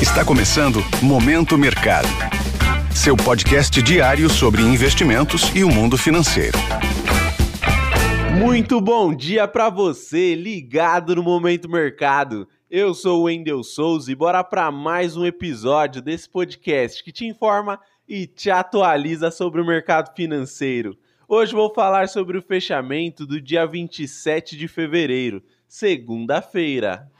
Está começando Momento Mercado. Seu podcast diário sobre investimentos e o mundo financeiro. Muito bom dia para você, ligado no Momento Mercado. Eu sou o Wendel Souza e bora para mais um episódio desse podcast que te informa e te atualiza sobre o mercado financeiro. Hoje vou falar sobre o fechamento do dia 27 de fevereiro, segunda-feira.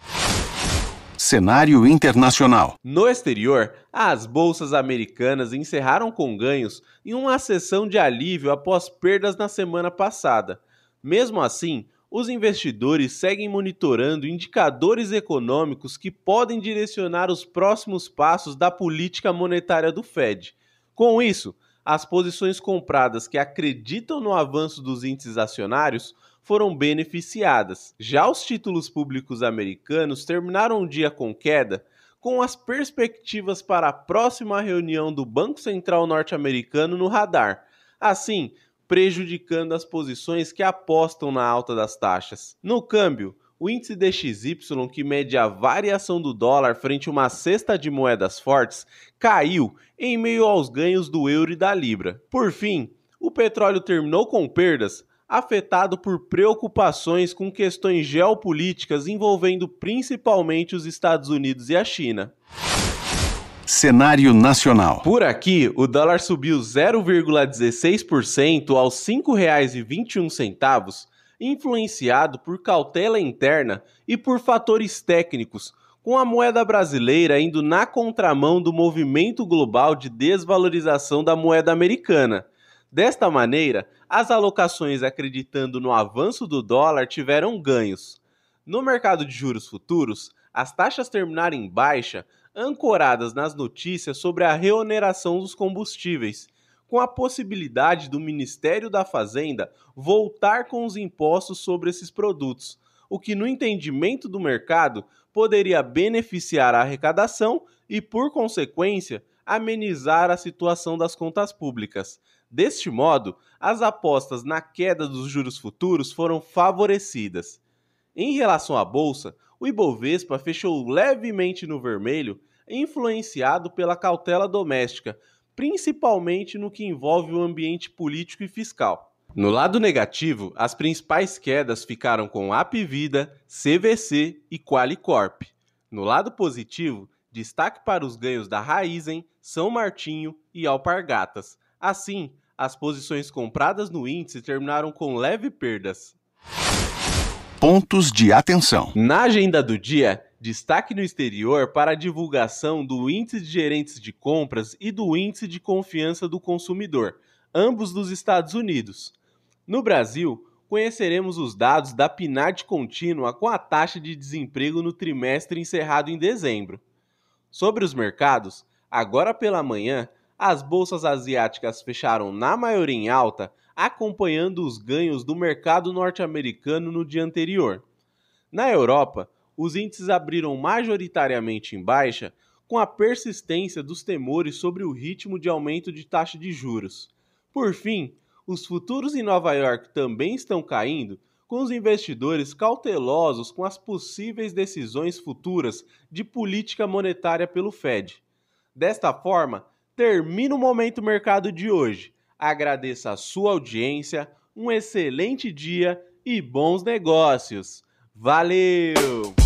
Cenário internacional. No exterior, as bolsas americanas encerraram com ganhos em uma sessão de alívio após perdas na semana passada. Mesmo assim, os investidores seguem monitorando indicadores econômicos que podem direcionar os próximos passos da política monetária do Fed. Com isso, as posições compradas que acreditam no avanço dos índices acionários foram beneficiadas. Já os títulos públicos americanos terminaram o dia com queda, com as perspectivas para a próxima reunião do Banco Central norte-americano no radar, assim prejudicando as posições que apostam na alta das taxas. No câmbio, o índice DXY, que mede a variação do dólar frente a uma cesta de moedas fortes, caiu em meio aos ganhos do euro e da libra. Por fim, o petróleo terminou com perdas, afetado por preocupações com questões geopolíticas envolvendo principalmente os Estados Unidos e a China. Cenário nacional. Por aqui, o dólar subiu 0,16% aos R$ 5,21 influenciado por cautela interna e por fatores técnicos, com a moeda brasileira indo na contramão do movimento global de desvalorização da moeda americana. Desta maneira, as alocações acreditando no avanço do dólar tiveram ganhos. No mercado de juros futuros, as taxas terminaram em baixa, ancoradas nas notícias sobre a reoneração dos combustíveis com a possibilidade do Ministério da Fazenda voltar com os impostos sobre esses produtos, o que, no entendimento do mercado, poderia beneficiar a arrecadação e, por consequência, amenizar a situação das contas públicas. Deste modo, as apostas na queda dos juros futuros foram favorecidas. Em relação à bolsa, o Ibovespa fechou levemente no vermelho, influenciado pela cautela doméstica, principalmente no que envolve o ambiente político e fiscal. No lado negativo, as principais quedas ficaram com Apvida, CVC e Qualicorp. No lado positivo, destaque para os ganhos da Raizen, São Martinho e Alpargatas. Assim, as posições compradas no índice terminaram com leve perdas. Pontos de atenção. Na agenda do dia, destaque no exterior para a divulgação do Índice de Gerentes de Compras e do Índice de Confiança do Consumidor, ambos dos Estados Unidos. No Brasil, conheceremos os dados da PNAD contínua com a taxa de desemprego no trimestre encerrado em dezembro. Sobre os mercados, agora pela manhã, as bolsas asiáticas fecharam na maioria em alta, acompanhando os ganhos do mercado norte-americano no dia anterior. Na Europa, os índices abriram majoritariamente em baixa, com a persistência dos temores sobre o ritmo de aumento de taxa de juros. Por fim, os futuros em Nova York também estão caindo, com os investidores cautelosos com as possíveis decisões futuras de política monetária pelo Fed. Desta forma, termina o Momento Mercado de hoje. Agradeço a sua audiência, um excelente dia e bons negócios. Valeu!